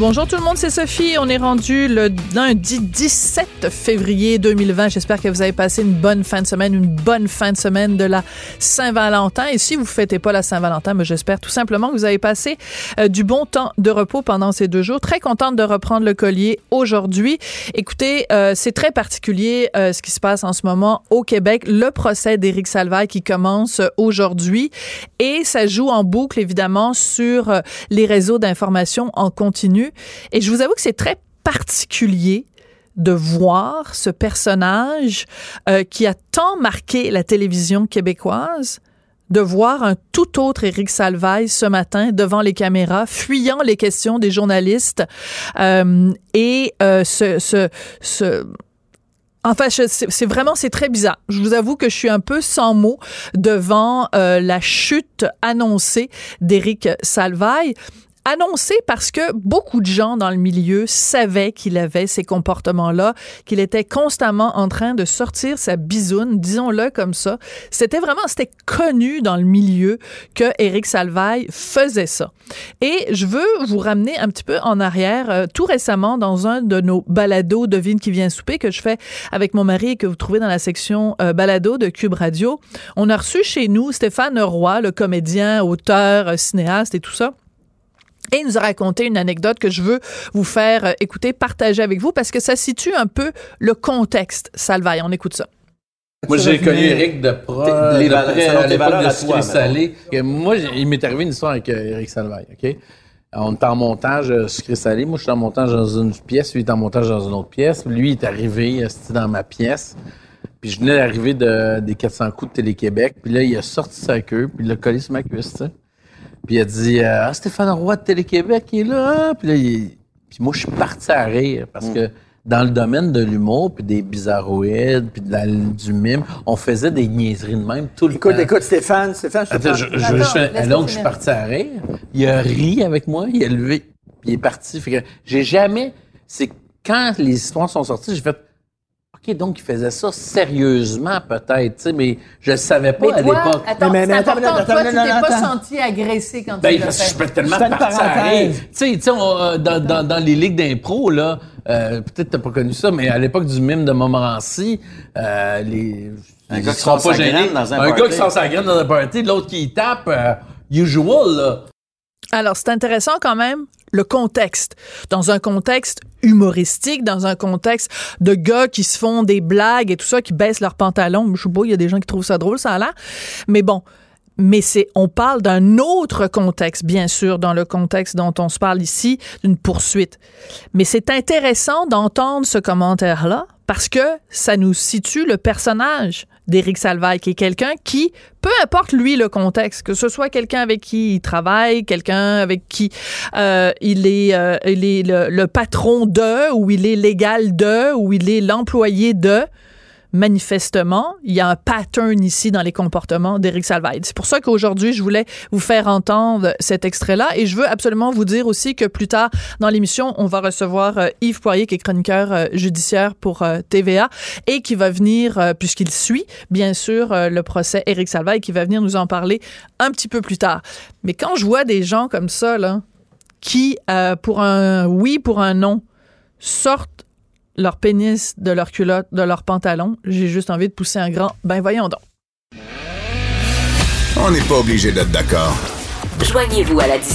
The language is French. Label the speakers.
Speaker 1: Bonjour tout le monde, c'est Sophie. On est rendu le lundi 17 février 2020. J'espère que vous avez passé une bonne fin de semaine, une bonne fin de semaine de la Saint-Valentin. Et si vous fêtez pas la Saint-Valentin, mais j'espère tout simplement que vous avez passé euh, du bon temps de repos pendant ces deux jours. Très contente de reprendre le collier aujourd'hui. Écoutez, euh, c'est très particulier euh, ce qui se passe en ce moment au Québec. Le procès d'Éric Salvaille qui commence aujourd'hui et ça joue en boucle évidemment sur les réseaux d'information en continu. Et je vous avoue que c'est très particulier de voir ce personnage euh, qui a tant marqué la télévision québécoise de voir un tout autre Éric Salvaille ce matin devant les caméras, fuyant les questions des journalistes euh, et euh, ce, Enfin, c'est vraiment, c'est très bizarre. Je vous avoue que je suis un peu sans mots devant la chute annoncée d'Éric Salvaille annoncé parce que beaucoup de gens dans le milieu savaient qu'il avait ces comportements-là, qu'il était constamment en train de sortir sa bisoune, disons-le comme ça. C'était vraiment, c'était connu dans le milieu que Éric Salvaille faisait ça. Et je veux vous ramener un petit peu en arrière. Euh, tout récemment, dans un de nos balados Devine qui vient souper que je fais avec mon mari et que vous trouvez dans la section euh, balado de Cube Radio, on a reçu chez nous Stéphane Roy, le comédien, auteur, euh, cinéaste et tout ça. Et il nous a raconté une anecdote que je veux vous faire euh, écouter, partager avec vous, parce que ça situe un peu le contexte, Salvaille. On écoute ça.
Speaker 2: Moi, j'ai connu Eric de proche, les de Sucré Salé. Moi, il m'est arrivé une histoire avec Eric euh, Salvaille, OK? On est en montage euh, sucré salé. Moi, je suis en montage dans une pièce, lui il est en montage dans une autre pièce. Lui, il est arrivé, c'était dans ma pièce. Puis je venais d'arriver de, des 400 coups de Télé-Québec. Puis là, il a sorti sa queue, puis il l'a collé sur ma cuisse, tu sais. Puis il a dit euh, Ah, Stéphane Roy de Télé-Québec, il est là. Puis là, il... puis moi, je suis parti à rire parce mm. que dans le domaine de l'humour, puis des bizarroïdes, puis de du mime, on faisait des niaiseries de même tout le
Speaker 3: écoute,
Speaker 2: temps.
Speaker 3: Écoute, Stéphane, Stéphane, je
Speaker 2: Attends, je, je, donc, je suis parti à rire. Il a ri avec moi, il a levé, puis il est parti. Fait que j'ai jamais... C'est quand les histoires sont sorties, j'ai fait OK, donc il faisait ça sérieusement, peut-être, mais je ne savais pas à l'époque.
Speaker 1: Attends, mais, mais, attends, toi, tu t'es pas senti agressé quand ben, tu l'as fait.
Speaker 2: Je peux tellement partir Tu sais, euh, dans, dans, dans, les ligues d'impro, là, euh, peut-être t'as pas connu ça, mais à l'époque du mime de Montmorency, euh, les...
Speaker 4: Un gars qui sort sa graine dans un
Speaker 2: party. Un gars qui sort sa graine dans un party, l'autre qui tape, euh, usual, là.
Speaker 1: Alors, c'est intéressant quand même le contexte. Dans un contexte humoristique, dans un contexte de gars qui se font des blagues et tout ça, qui baissent leurs pantalons. Je sais pas, il y a des gens qui trouvent ça drôle, ça a l'air. Mais bon, mais c'est on parle d'un autre contexte bien sûr dans le contexte dont on se parle ici d'une poursuite. Mais c'est intéressant d'entendre ce commentaire là parce que ça nous situe le personnage d'Éric Salvaille, qui est quelqu'un qui, peu importe lui le contexte, que ce soit quelqu'un avec qui il travaille, quelqu'un avec qui euh, il est, euh, il est le, le, patron de, ou il est légal de, ou il est l'employé de, manifestement, il y a un pattern ici dans les comportements d'Éric Salvaille. C'est pour ça qu'aujourd'hui, je voulais vous faire entendre cet extrait-là et je veux absolument vous dire aussi que plus tard dans l'émission, on va recevoir euh, Yves Poirier, qui est chroniqueur euh, judiciaire pour euh, TVA et qui va venir, puisqu'il suit, bien sûr, le procès Éric Salvaille, qui va venir nous en parler un petit peu plus tard. Mais quand je vois des gens comme ça, là, qui, pour un oui, pour un non, sortent leur pénis de leur culotte, de leur pantalon. J'ai juste envie de pousser un grand ben voyons donc.
Speaker 5: On n'est pas obligé d'être d'accord.
Speaker 6: Joignez-vous à la discussion.